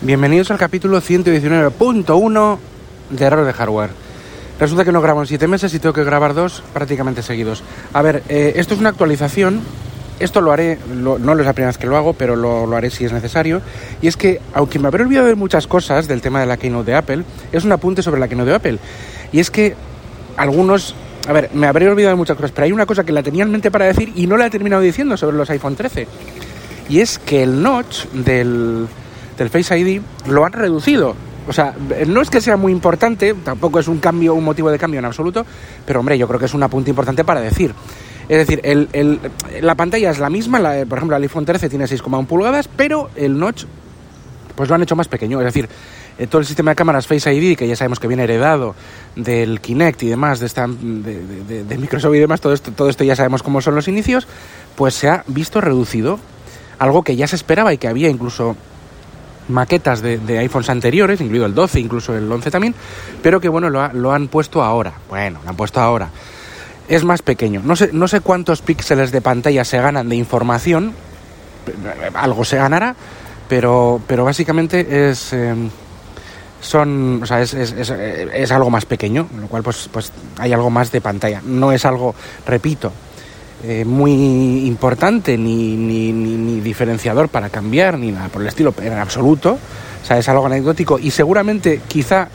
Bienvenidos al capítulo 119.1 de Error de Hardware. Resulta que no grabo en 7 meses y tengo que grabar dos prácticamente seguidos. A ver, eh, esto es una actualización. Esto lo haré, lo- no es la primera vez que lo hago, pero lo, lo haré si es necesario. Y es que, aunque me habré olvidado de muchas cosas del tema de la Keynote de Apple, es un apunte sobre la Keynote de Apple. Y es que algunos... A ver, me habré olvidado de muchas cosas, pero hay una cosa que la tenía en mente para decir y no la he terminado diciendo sobre los iPhone 13. Y es que el notch del, del Face ID lo han reducido. O sea, no es que sea muy importante, tampoco es un cambio, un motivo de cambio en absoluto, pero hombre, yo creo que es un apunte importante para decir. Es decir, el, la pantalla es la misma, por ejemplo, el iPhone 13 tiene 6,1 pulgadas, pero el notch pues lo han hecho más pequeño. Es decir, eh, todo el sistema de cámaras Face ID, que ya sabemos que viene heredado del Kinect y demás, de, esta, de Microsoft y demás, todo esto, todo esto ya sabemos cómo son los inicios, pues se ha visto reducido. Algo que ya se esperaba y que había incluso maquetas de, de iPhones anteriores, incluido el 12, incluso el 11 también, pero que bueno, lo, ha- lo han puesto ahora. Bueno, lo han puesto ahora. Es más pequeño. No sé, no sé cuántos píxeles de pantalla se ganan de información, algo se ganará, pero, pero básicamente es... eh, son, o sea, es, es- es- es algo más pequeño, lo cual pues, pues hay algo más de pantalla. No es algo, repito, eh, muy importante ni, ni, ni- diferenciador para cambiar, ni nada por el estilo, en absoluto. O sea, es algo anecdótico y seguramente quizá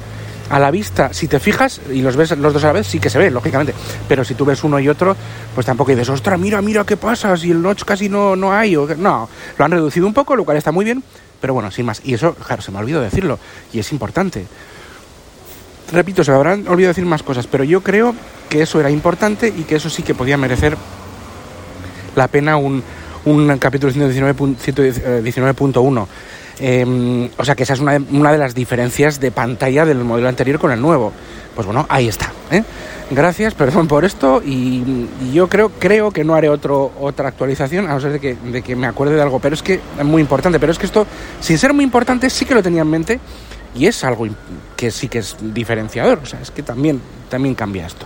a la vista, si te fijas y los ves los dos a la vez, sí que se ve, lógicamente. Pero si tú ves uno y otro, pues tampoco dices, ostras, mira, mira qué pasa, si el notch casi no, no hay. O que-". No, lo han reducido un poco, lo cual está muy bien, pero bueno, sin más. Y eso, claro, se me ha olvidado decirlo, y es importante. Repito, se me habrán olvidado decir más cosas, pero yo creo que eso era importante y que eso sí que podía merecer la pena un, un capítulo 119.1. 119.1. Eh, o sea que esa es una de, una de las diferencias de pantalla del modelo anterior con el nuevo. Pues bueno, ahí está. ¿eh? Gracias, perdón por esto. Y, y yo creo, creo que no haré otro, otra actualización, a no ser de que, de que me acuerde de algo. Pero es que es muy importante. Pero es que esto, sin ser muy importante, sí que lo tenía en mente. Y es algo que sí que es diferenciador. O sea, es que también, también cambia esto.